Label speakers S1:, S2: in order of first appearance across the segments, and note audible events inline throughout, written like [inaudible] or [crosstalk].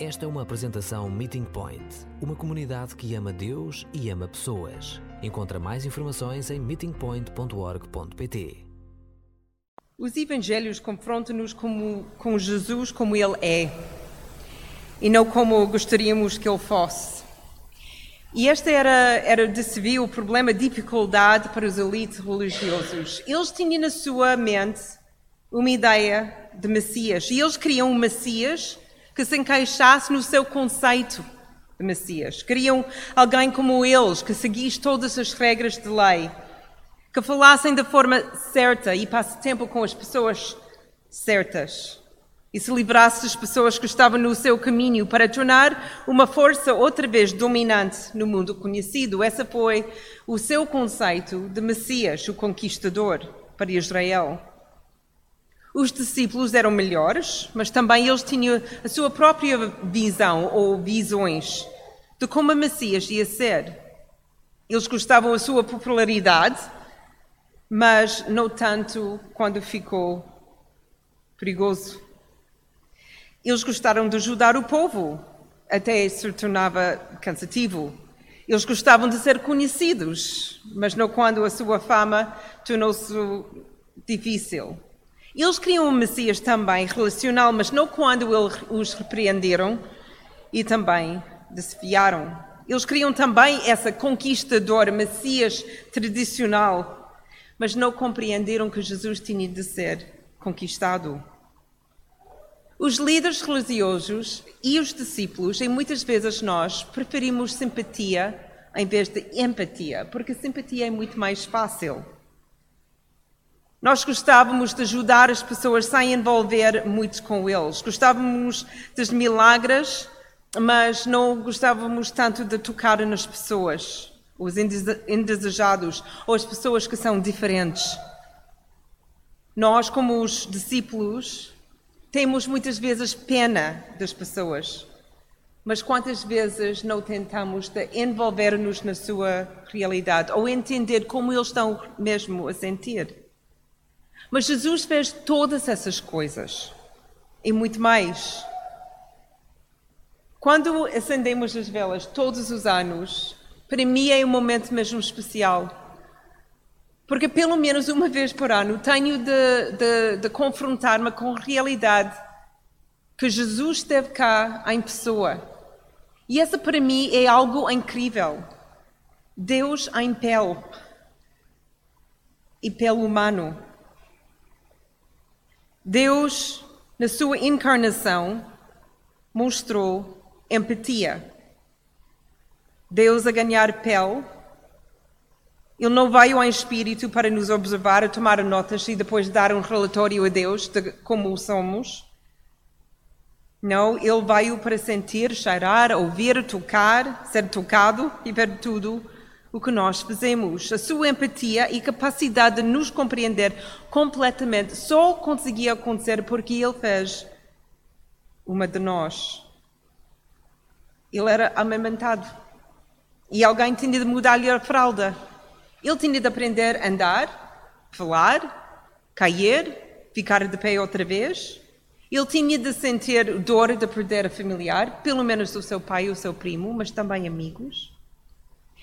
S1: Esta é uma apresentação Meeting Point, uma comunidade que ama Deus e ama pessoas. Encontra mais informações em meetingpoint.org.pt.
S2: Os evangelhos confrontam-nos com Jesus como ele é e não como gostaríamos que ele fosse. E este era, era de se ver o problema, a dificuldade para os elites religiosos. Eles tinham na sua mente uma ideia de Messias e eles queriam um Messias que se encaixasse no seu conceito de Messias. Queriam alguém como eles, que seguisse todas as regras de lei, que falassem da forma certa e passe tempo com as pessoas certas e se livrasse das pessoas que estavam no seu caminho para tornar uma força outra vez dominante no mundo conhecido. Esse foi o seu conceito de Messias, o conquistador para Israel. Os discípulos eram melhores, mas também eles tinham a sua própria visão ou visões de como a Messias ia ser. Eles gostavam da sua popularidade, mas não tanto quando ficou perigoso. Eles gostaram de ajudar o povo, até se tornava cansativo. Eles gostavam de ser conhecidos, mas não quando a sua fama tornou-se difícil. Eles queriam um Messias também relacional, mas não quando os repreenderam e também desfiaram. Eles queriam também essa conquistadora, Messias tradicional, mas não compreenderam que Jesus tinha de ser conquistado. Os líderes religiosos e os discípulos, e muitas vezes nós, preferimos simpatia em vez de empatia, porque simpatia é muito mais fácil. Nós gostávamos de ajudar as pessoas sem envolver muito com eles. Gostávamos dos milagres, mas não gostávamos tanto de tocar nas pessoas, os indesejados ou as pessoas que são diferentes. Nós, como os discípulos, temos muitas vezes pena das pessoas, mas quantas vezes não tentamos de envolver-nos na sua realidade ou entender como eles estão mesmo a sentir? Mas Jesus fez todas essas coisas e muito mais. Quando acendemos as velas todos os anos, para mim é um momento mesmo especial. Porque pelo menos uma vez por ano tenho de, de, de confrontar-me com a realidade que Jesus esteve cá em pessoa. E essa para mim é algo incrível. Deus em pele e pele humano. Deus, na sua encarnação, mostrou empatia. Deus a ganhar pele. Ele não veio em espírito para nos observar, tomar notas e depois dar um relatório a Deus de como somos. Não, ele veio para sentir, cheirar, ouvir, tocar, ser tocado e ver tudo o que nós fazemos. A sua empatia e capacidade de nos compreender completamente só conseguia acontecer porque ele fez uma de nós. Ele era amamentado e alguém tinha de mudar-lhe a fralda. Ele tinha de aprender a andar, falar, cair, ficar de pé outra vez. Ele tinha de sentir dor de perder a familiar, pelo menos o seu pai o seu primo, mas também amigos.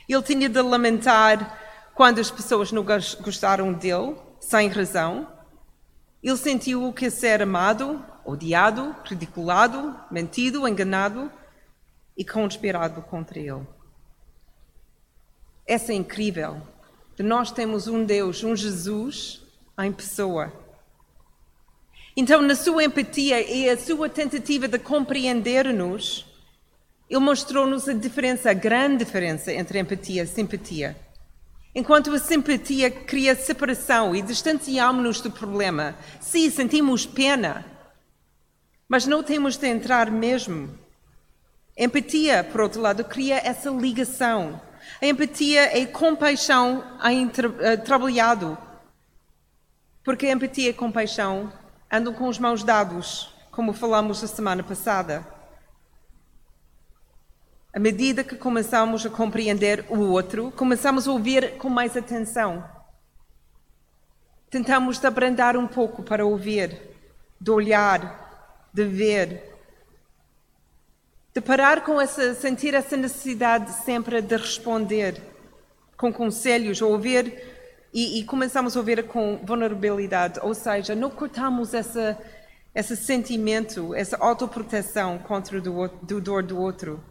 S2: Ele tinha de lamentar quando as pessoas não gostaram dele, sem razão. Ele sentiu o que ser amado, odiado, ridiculado, mentido, enganado e conspirado contra ele. Essa é incrível. Nós temos um Deus, um Jesus em pessoa. Então, na sua empatia e a sua tentativa de compreender-nos, ele mostrou-nos a diferença, a grande diferença entre empatia e simpatia. Enquanto a simpatia cria separação e distanciamos-nos do problema, sim, sentimos pena, mas não temos de entrar mesmo. Empatia, por outro lado, cria essa ligação. A empatia é compaixão trabalhado. Porque a empatia e a compaixão andam com os mãos dados, como falamos a semana passada. À medida que começamos a compreender o outro, começamos a ouvir com mais atenção. Tentamos abrandar um pouco para ouvir, de olhar, de ver. De parar com essa, sentir essa necessidade sempre de responder com conselhos, ouvir e, e começamos a ouvir com vulnerabilidade, ou seja, não cortamos essa, esse sentimento, essa autoproteção contra do, do dor do outro.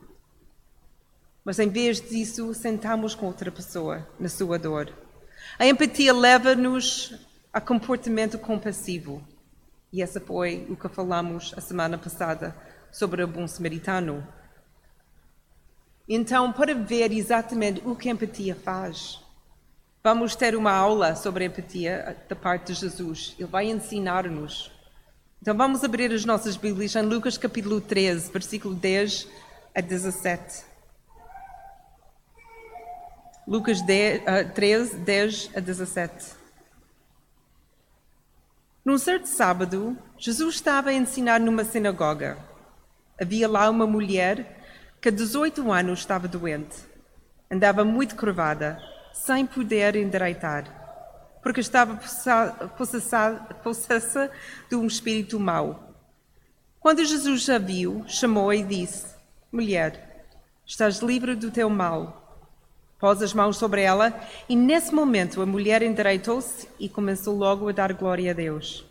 S2: Mas em vez disso, sentamos com outra pessoa na sua dor. A empatia leva-nos a comportamento compassivo. E essa foi o que falamos a semana passada sobre o bom samaritano. Então, para ver exatamente o que a empatia faz, vamos ter uma aula sobre empatia da parte de Jesus. Ele vai ensinar-nos. Então, vamos abrir as nossas Bíblias em Lucas capítulo 13, versículo 10 a 17. Lucas 10, uh, 13, 10 a 17. Num certo sábado, Jesus estava a ensinar numa sinagoga. Havia lá uma mulher que há 18 anos estava doente. Andava muito curvada, sem poder endireitar, porque estava possessa de um espírito mau. Quando Jesus a viu, chamou-a e disse: Mulher, estás livre do teu mal pôs as mãos sobre ela e nesse momento a mulher endireitou-se e começou logo a dar glória a Deus.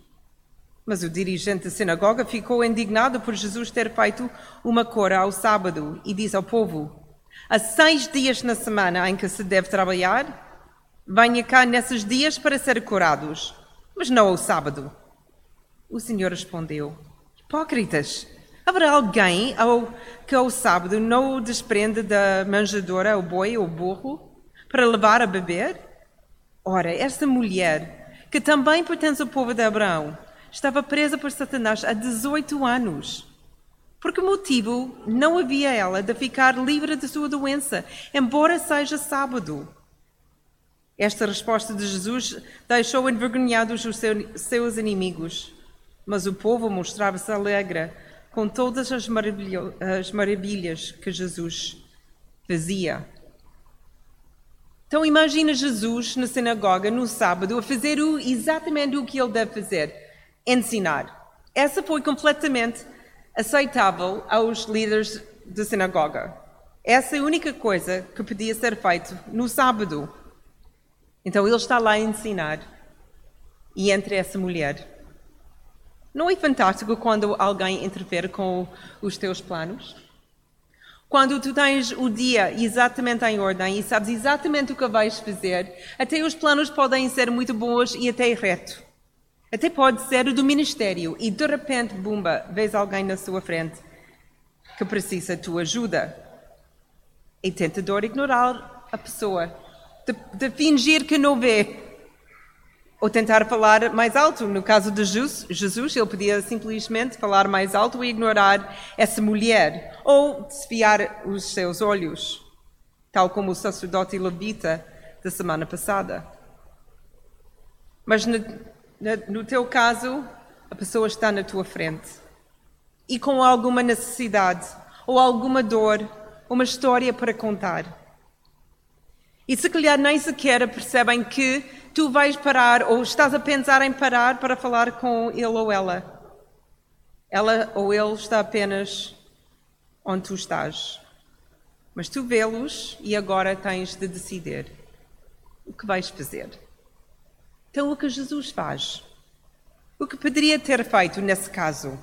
S2: Mas o dirigente da sinagoga ficou indignado por Jesus ter feito uma cora ao sábado e disse ao povo: Há seis dias na semana em que se deve trabalhar, venha cá nesses dias para ser curados, mas não ao sábado. O Senhor respondeu: Hipócritas! Haverá alguém ao, que ao sábado não o desprende da manjadora, o boi ou o burro, para levar a beber? Ora, esta mulher, que também pertence ao povo de Abraão, estava presa por Satanás há 18 anos. Por que motivo não havia ela de ficar livre de sua doença, embora seja sábado? Esta resposta de Jesus deixou envergonhados os seus inimigos, mas o povo mostrava-se alegre com todas as, as maravilhas que Jesus fazia. Então imagina Jesus na sinagoga no sábado a fazer o, exatamente o que ele deve fazer, ensinar. Essa foi completamente aceitável aos líderes da sinagoga. Essa é a única coisa que podia ser feito no sábado. Então ele está lá a ensinar. E entre essa mulher não é fantástico quando alguém interfere com os teus planos? Quando tu tens o dia exatamente em ordem e sabes exatamente o que vais fazer, até os planos podem ser muito bons e até reto. Até pode ser do ministério e de repente, bumba, vês alguém na sua frente que precisa da tua ajuda. É tentador ignorar a pessoa, de, de fingir que não vê ou tentar falar mais alto. No caso de Jesus, ele podia simplesmente falar mais alto e ignorar essa mulher, ou desviar os seus olhos, tal como o sacerdote levita da semana passada. Mas no, no teu caso, a pessoa está na tua frente e com alguma necessidade, ou alguma dor, uma história para contar. E se calhar nem sequer percebem que tu vais parar ou estás a pensar em parar para falar com ele ou ela. Ela ou ele está apenas onde tu estás. Mas tu vê-los e agora tens de decidir o que vais fazer. Então, o que Jesus faz? O que poderia ter feito nesse caso?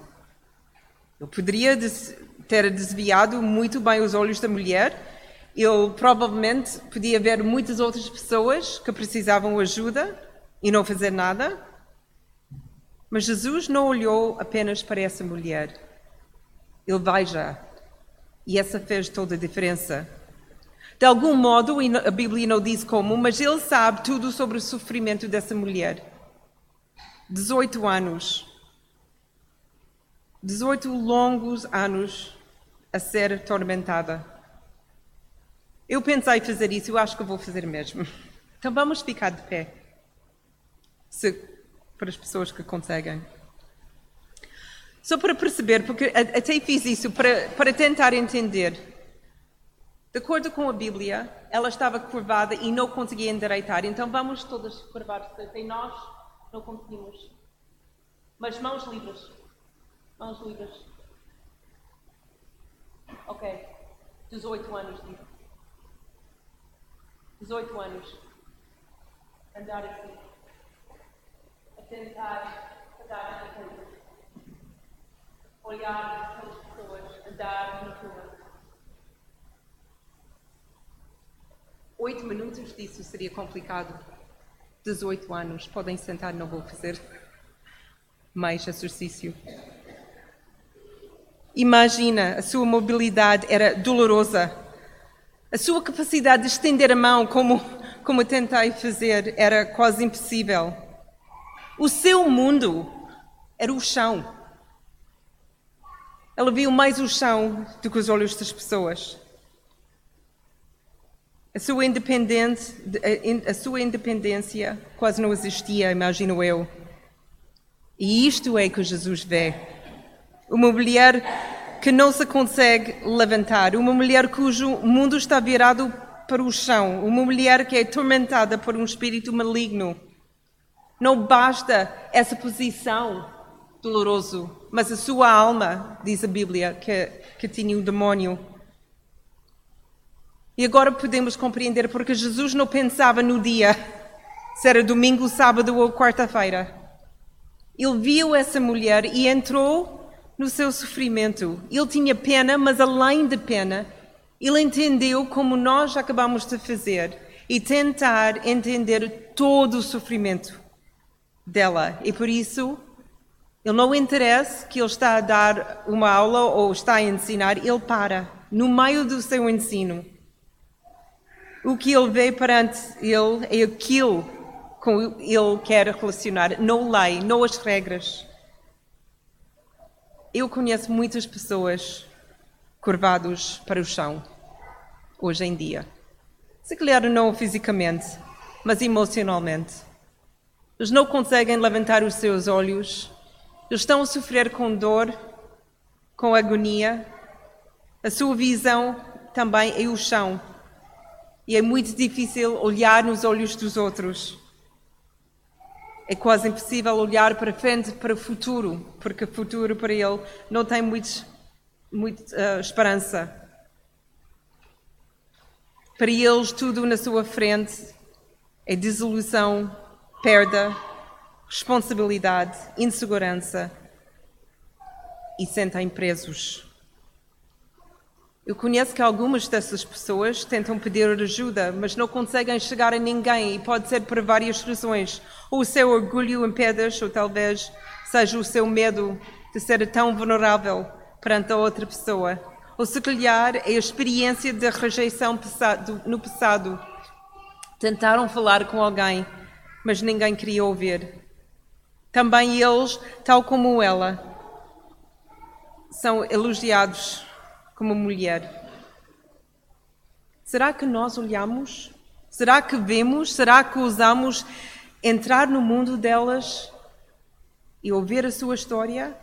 S2: Ele poderia ter desviado muito bem os olhos da mulher ele provavelmente podia ver muitas outras pessoas que precisavam ajuda e não fazer nada. Mas Jesus não olhou apenas para essa mulher. Ele vai já. E essa fez toda a diferença. De algum modo, a Bíblia não diz como, mas ele sabe tudo sobre o sofrimento dessa mulher. 18 anos. 18 longos anos a ser atormentada. Eu pensei fazer isso, eu acho que vou fazer mesmo. Então vamos ficar de pé. Se, para as pessoas que conseguem. Só para perceber, porque até fiz isso para, para tentar entender. De acordo com a Bíblia, ela estava curvada e não conseguia endireitar. Então vamos todas curvar. Até nós não conseguimos. Mas mãos livres. Mãos livres. 18 anos, digo. 18 anos. Andar assim. A tentar andar na rua. Olhar para as pessoas, andar na rua. Oito minutos disso seria complicado. 18 anos. Podem sentar, não vou fazer mais exercício. Imagina, a sua mobilidade era dolorosa. A sua capacidade de estender a mão, como, como tentei fazer, era quase impossível. O seu mundo era o chão. Ela viu mais o chão do que os olhos das pessoas. A sua, independência, a sua independência quase não existia, imagino eu. E isto é que Jesus vê. Uma mulher que não se consegue levantar, uma mulher cujo mundo está virado para o chão, uma mulher que é atormentada por um espírito maligno. Não basta essa posição doloroso, mas a sua alma, diz a Bíblia, que, que tinha um demónio. E agora podemos compreender porque Jesus não pensava no dia, se era domingo, sábado ou quarta-feira. Ele viu essa mulher e entrou no seu sofrimento. Ele tinha pena, mas além de pena, ele entendeu como nós acabamos de fazer e tentar entender todo o sofrimento dela. E por isso, ele não interessa que ele está a dar uma aula ou está a ensinar, ele para no meio do seu ensino. O que ele vê perante ele é aquilo com ele quer relacionar, não lei, não as regras. Eu conheço muitas pessoas curvados para o chão, hoje em dia. Se calhar não fisicamente, mas emocionalmente. Eles não conseguem levantar os seus olhos, eles estão a sofrer com dor, com agonia. A sua visão também é o chão. E é muito difícil olhar nos olhos dos outros. É quase impossível olhar para frente, para o futuro, porque o futuro para ele não tem muito, muito uh, esperança. Para eles, tudo na sua frente é desilusão, perda, responsabilidade, insegurança e sentem presos. Eu conheço que algumas dessas pessoas tentam pedir ajuda, mas não conseguem chegar a ninguém e pode ser por várias razões. Ou o seu orgulho impede, ou talvez seja o seu medo de ser tão vulnerável perante a outra pessoa. Ou se calhar é a experiência de rejeição no passado. Tentaram falar com alguém, mas ninguém queria ouvir. Também eles, tal como ela, são elogiados como mulher. Será que nós olhamos? Será que vemos? Será que usamos entrar no mundo delas e ouvir a sua história?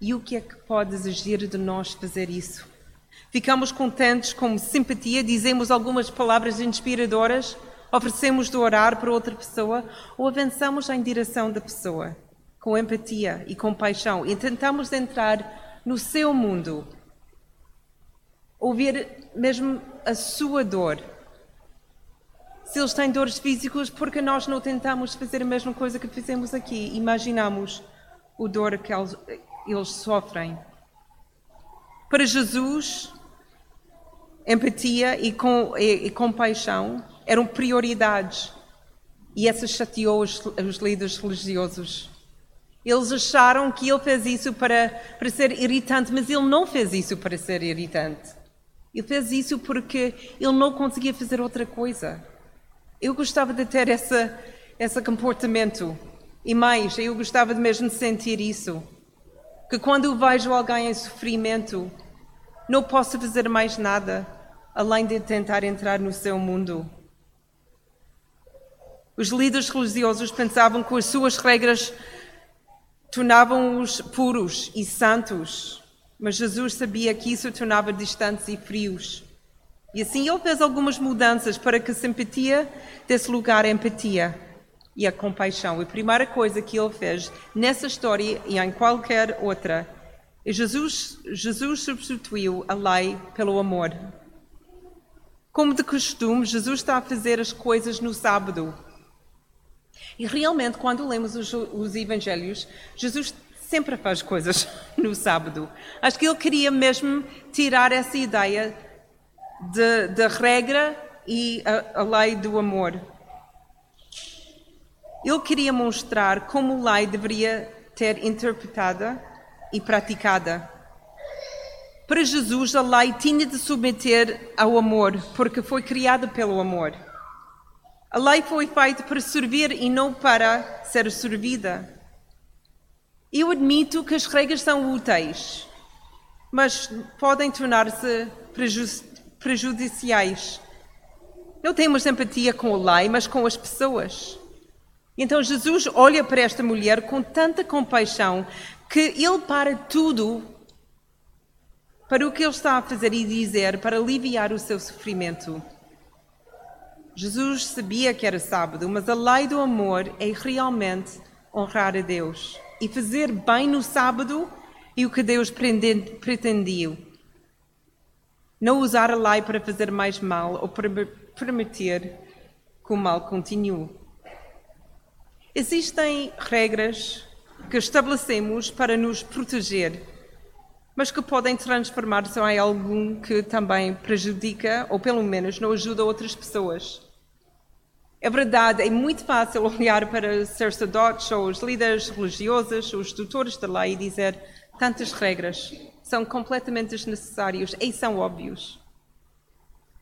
S2: E o que é que pode exigir de nós fazer isso? Ficamos contentes com simpatia, dizemos algumas palavras inspiradoras, oferecemos de orar para outra pessoa ou avançamos em direção da pessoa com empatia e compaixão e tentamos entrar no seu mundo ouvir mesmo a sua dor. Se eles têm dores físicas, porque nós não tentamos fazer a mesma coisa que fizemos aqui? Imaginamos o dor que eles, eles sofrem. Para Jesus, empatia e, com, e, e compaixão eram prioridades. E essa chateou os, os líderes religiosos. Eles acharam que ele fez isso para, para ser irritante, mas ele não fez isso para ser irritante. Ele fez isso porque ele não conseguia fazer outra coisa. Eu gostava de ter essa, esse comportamento. E mais, eu gostava de mesmo sentir isso. Que quando eu vejo alguém em sofrimento, não posso fazer mais nada além de tentar entrar no seu mundo. Os líderes religiosos pensavam que as suas regras tornavam-os puros e santos. Mas Jesus sabia que isso tornava distantes e frios. E assim ele fez algumas mudanças para que a simpatia desse lugar a empatia e a compaixão. A primeira coisa que ele fez nessa história e em qualquer outra E Jesus, Jesus substituiu a lei pelo amor. Como de costume, Jesus está a fazer as coisas no sábado. E realmente, quando lemos os, os Evangelhos, Jesus sempre faz coisas [laughs] no sábado. Acho que ele queria mesmo tirar essa ideia da regra e a, a lei do amor. Ele queria mostrar como a lei deveria ter interpretada e praticada. Para Jesus, a lei tinha de submeter ao amor, porque foi criada pelo amor. A lei foi feita para servir e não para ser servida. Eu admito que as regras são úteis, mas podem tornar-se prejudiciais. Não temos empatia com a lei, mas com as pessoas. Então Jesus olha para esta mulher com tanta compaixão que ele para tudo para o que ele está a fazer e dizer para aliviar o seu sofrimento. Jesus sabia que era sábado, mas a lei do amor é realmente honrar a Deus e fazer bem no sábado e o que Deus pretendia. Não usar a lei para fazer mais mal ou para permitir que o mal continue. Existem regras que estabelecemos para nos proteger, mas que podem transformar-se em algo que também prejudica ou pelo menos não ajuda outras pessoas. É verdade, é muito fácil olhar para sacerdotes ou os líderes religiosos, os tutores da lei e dizer tantas regras são completamente desnecessários e são óbvios.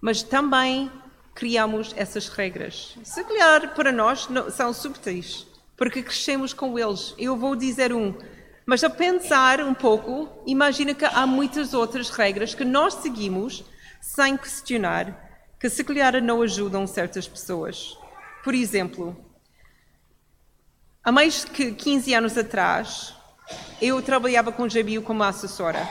S2: Mas também criamos essas regras. Se calhar para nós são subtis, porque crescemos com eles. Eu vou dizer um, mas a pensar um pouco, imagina que há muitas outras regras que nós seguimos sem questionar, que se calhar não ajudam certas pessoas. Por exemplo, há mais de 15 anos atrás, eu trabalhava com o Jabio como assessora.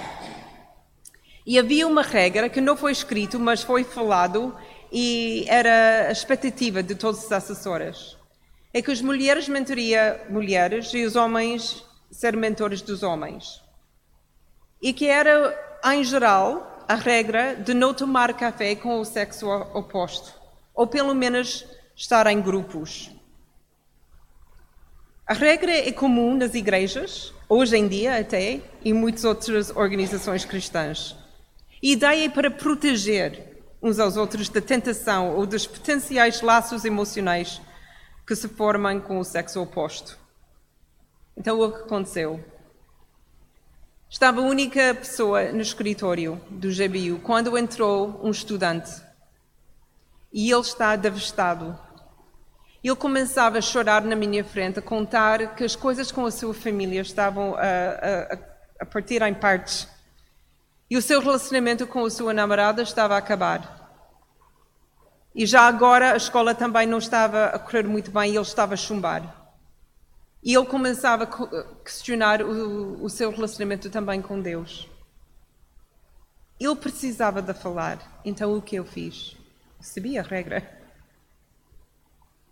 S2: E havia uma regra que não foi escrito, mas foi falado e era a expectativa de todos os assessores. É que as mulheres mentoria mulheres e os homens ser mentores dos homens. E que era, em geral, a regra de não tomar café com o sexo oposto. Ou pelo menos estar em grupos. A regra é comum nas igrejas, hoje em dia até, e muitas outras organizações cristãs. A ideia é para proteger uns aos outros da tentação ou dos potenciais laços emocionais que se formam com o sexo oposto. Então, o que aconteceu? Estava a única pessoa no escritório do GBU quando entrou um estudante. E ele está devastado. Ele começava a chorar na minha frente, a contar que as coisas com a sua família estavam a, a, a partir em partes e o seu relacionamento com a sua namorada estava a acabar. E já agora a escola também não estava a correr muito bem e ele estava a chumbar. E ele começava a questionar o, o seu relacionamento também com Deus. Ele precisava de falar, então o que eu fiz? Sabia a regra.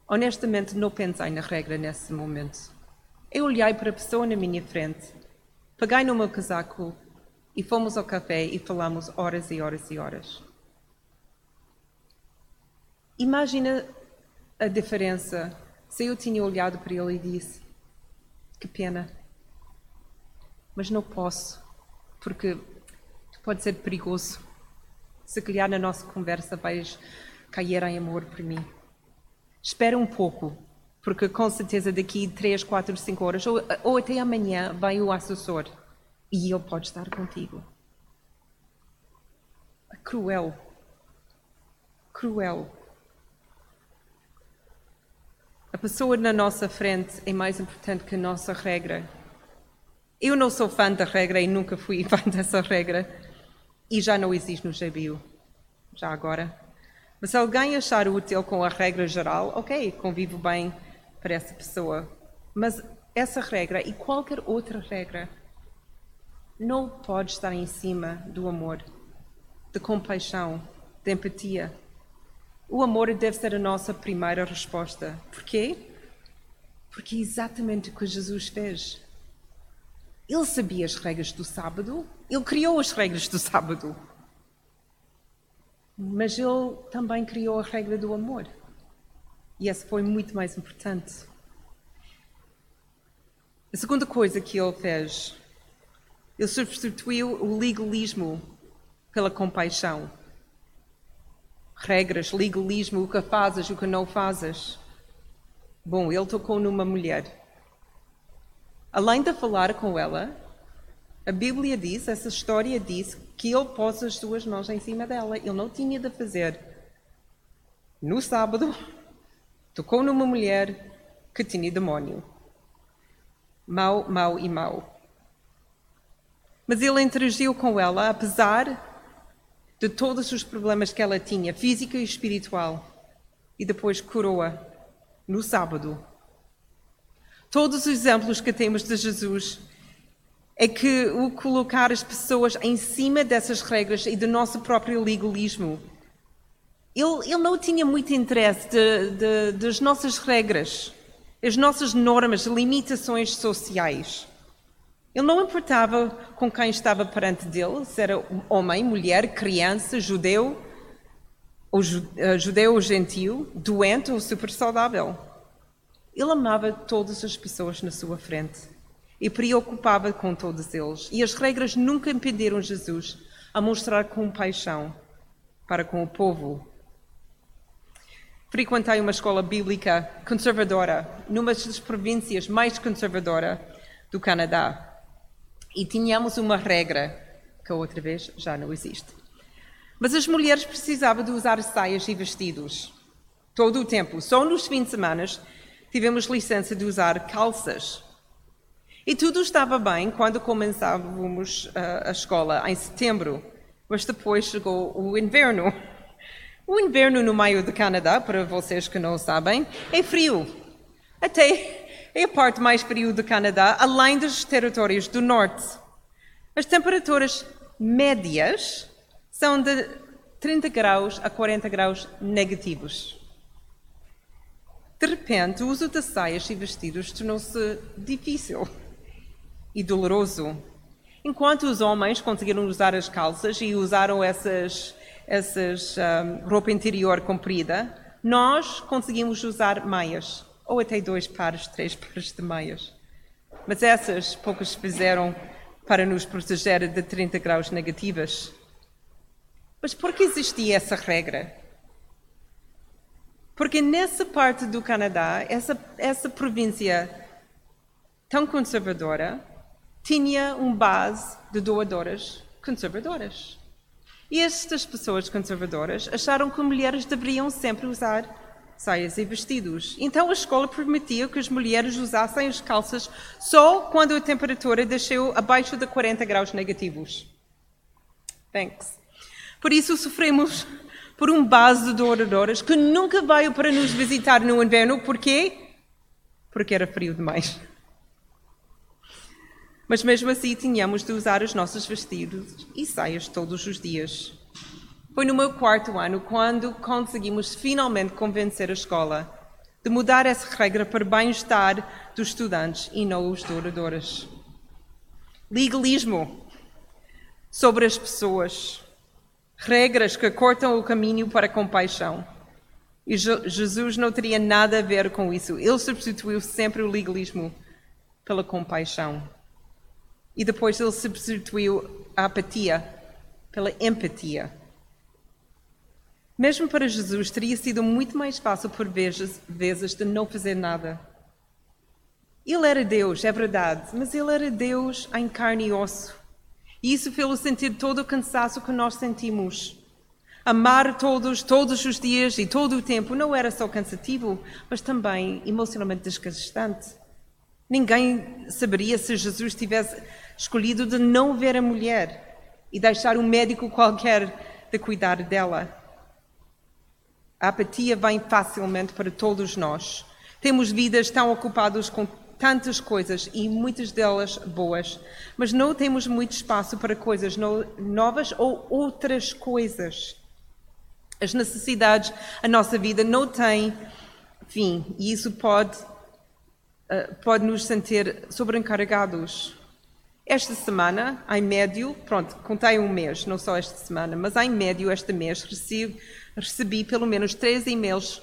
S2: Honestamente, não pensei na regra nesse momento. Eu olhei para a pessoa na minha frente, peguei no meu casaco e fomos ao café e falamos horas e horas e horas. Imagina a diferença se eu tinha olhado para ele e disse: Que pena, mas não posso, porque pode ser perigoso. Se calhar na nossa conversa vais cair em amor por mim. Espera um pouco, porque com certeza daqui 3, 4, 5 horas, ou, ou até amanhã, vai o assessor e ele pode estar contigo. Cruel. Cruel. A pessoa na nossa frente é mais importante que a nossa regra. Eu não sou fã da regra e nunca fui [laughs] fã dessa regra. E já não existe no GBU. Já agora. Mas se alguém achar útil com a regra geral, ok, convivo bem para essa pessoa. Mas essa regra e qualquer outra regra não pode estar em cima do amor, da compaixão, da empatia. O amor deve ser a nossa primeira resposta. Por quê? Porque é exatamente o que Jesus fez. Ele sabia as regras do sábado, ele criou as regras do sábado. Mas ele também criou a regra do amor. E essa foi muito mais importante. A segunda coisa que ele fez, ele substituiu o legalismo pela compaixão. Regras, legalismo, o que fazes, o que não fazes. Bom, ele tocou numa mulher Além de falar com ela, a Bíblia diz, essa história diz, que ele pôs as suas mãos em cima dela. Ele não tinha de fazer. No sábado, [laughs] tocou numa mulher que tinha demónio. Mau, mau e mau. Mas ele interagiu com ela, apesar de todos os problemas que ela tinha, físico e espiritual, e depois curou-a no sábado Todos os exemplos que temos de Jesus é que o colocar as pessoas em cima dessas regras e do nosso próprio legalismo. Ele, ele não tinha muito interesse de, de, das nossas regras, as nossas normas, limitações sociais. Ele não importava com quem estava perante dele, se era homem, mulher, criança, judeu, ou eh, judeu ou gentil, doente ou super saudável. Ele amava todas as pessoas na sua frente e preocupava com todos eles. E as regras nunca impediram Jesus a mostrar compaixão para com o povo. Frequentei uma escola bíblica conservadora, numa das províncias mais conservadora do Canadá. E tínhamos uma regra, que outra vez já não existe. Mas as mulheres precisavam de usar saias e vestidos todo o tempo. Só nos fins de semana tivemos licença de usar calças. E tudo estava bem quando começávamos a, a escola, em setembro, mas depois chegou o inverno. O inverno no meio do Canadá, para vocês que não sabem, é frio. Até é a parte mais frio do Canadá, além dos territórios do norte. As temperaturas médias são de 30 graus a 40 graus negativos. De repente, o uso de saias e vestidos tornou-se difícil e doloroso. Enquanto os homens conseguiram usar as calças e usaram essas, essas um, roupa interior comprida, nós conseguimos usar meias, ou até dois pares, três [laughs] pares de meias. Mas essas poucas fizeram para nos proteger de 30 graus negativas. Mas por que existia essa regra? Porque nessa parte do Canadá, essa, essa província tão conservadora, tinha um base de doadoras conservadoras. E estas pessoas conservadoras acharam que mulheres deveriam sempre usar saias e vestidos. Então a escola permitia que as mulheres usassem as calças só quando a temperatura desceu abaixo de 40 graus negativos. Thanks. Por isso sofremos por um base de adoradoras que nunca veio para nos visitar no inverno. Porquê? Porque era frio demais. Mas mesmo assim tínhamos de usar os nossos vestidos e saias todos os dias. Foi no meu quarto ano quando conseguimos finalmente convencer a escola de mudar essa regra para bem-estar dos estudantes e não os adoradores. Legalismo sobre as pessoas regras que cortam o caminho para a compaixão. E Jesus não teria nada a ver com isso. Ele substituiu sempre o legalismo pela compaixão. E depois ele substituiu a apatia pela empatia. Mesmo para Jesus, teria sido muito mais fácil por vezes, vezes de não fazer nada. Ele era Deus, é verdade, mas ele era Deus em carne e osso. E isso fez sentir todo o cansaço que nós sentimos. Amar todos, todos os dias e todo o tempo não era só cansativo, mas também emocionalmente desgastante. Ninguém saberia se Jesus tivesse escolhido de não ver a mulher e deixar um médico qualquer de cuidar dela. A apatia vem facilmente para todos nós. Temos vidas tão ocupadas com tantas coisas e muitas delas boas, mas não temos muito espaço para coisas no, novas ou outras coisas. As necessidades, a nossa vida não tem fim e isso pode, uh, pode nos sentir sobrecarregados. Esta semana, em médio, pronto, contei um mês, não só esta semana, mas em médio, este mês, recebi, recebi pelo menos três e-mails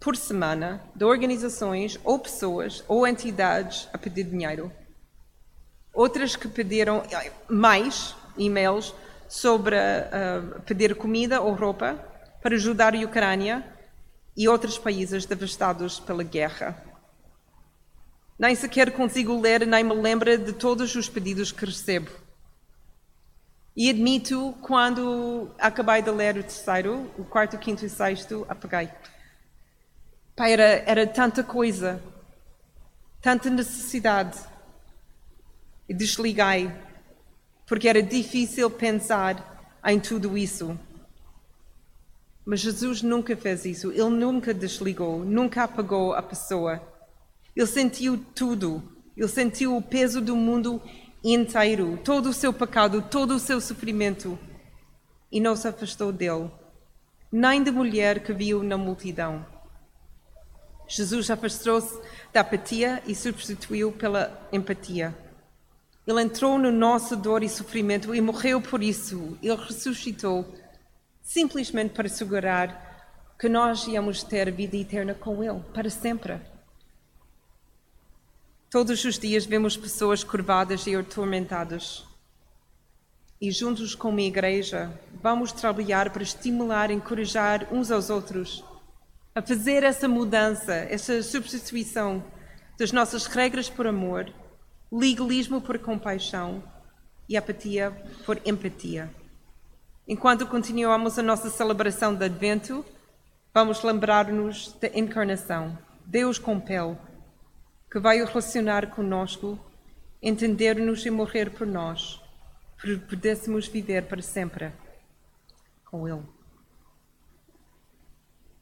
S2: por semana de organizações ou pessoas ou entidades a pedir dinheiro. Outras que pediram mais e-mails sobre uh, pedir comida ou roupa para ajudar a Ucrânia e outros países devastados pela guerra. Nem sequer consigo ler, nem me lembro de todos os pedidos que recebo. E admito, quando acabei de ler o terceiro, o quarto, o quinto e o sexto, apaguei. Pai, era, era tanta coisa, tanta necessidade. E desliguei, porque era difícil pensar em tudo isso. Mas Jesus nunca fez isso, ele nunca desligou, nunca apagou a pessoa. Ele sentiu tudo. Ele sentiu o peso do mundo inteiro, todo o seu pecado, todo o seu sofrimento. E não se afastou dele, nem da mulher que viu na multidão. Jesus afastou-se da apatia e substituiu pela empatia. Ele entrou no nosso dor e sofrimento e morreu por isso. Ele ressuscitou simplesmente para assegurar que nós íamos ter vida eterna com Ele para sempre. Todos os dias vemos pessoas curvadas e atormentadas. E juntos como igreja, vamos trabalhar para estimular e encorajar uns aos outros a fazer essa mudança, essa substituição das nossas regras por amor, legalismo por compaixão e apatia por empatia. Enquanto continuamos a nossa celebração de Advento, vamos lembrar-nos da encarnação, Deus com pele que vai relacionar conosco, entender-nos e morrer por nós, para que pudéssemos viver para sempre com Ele.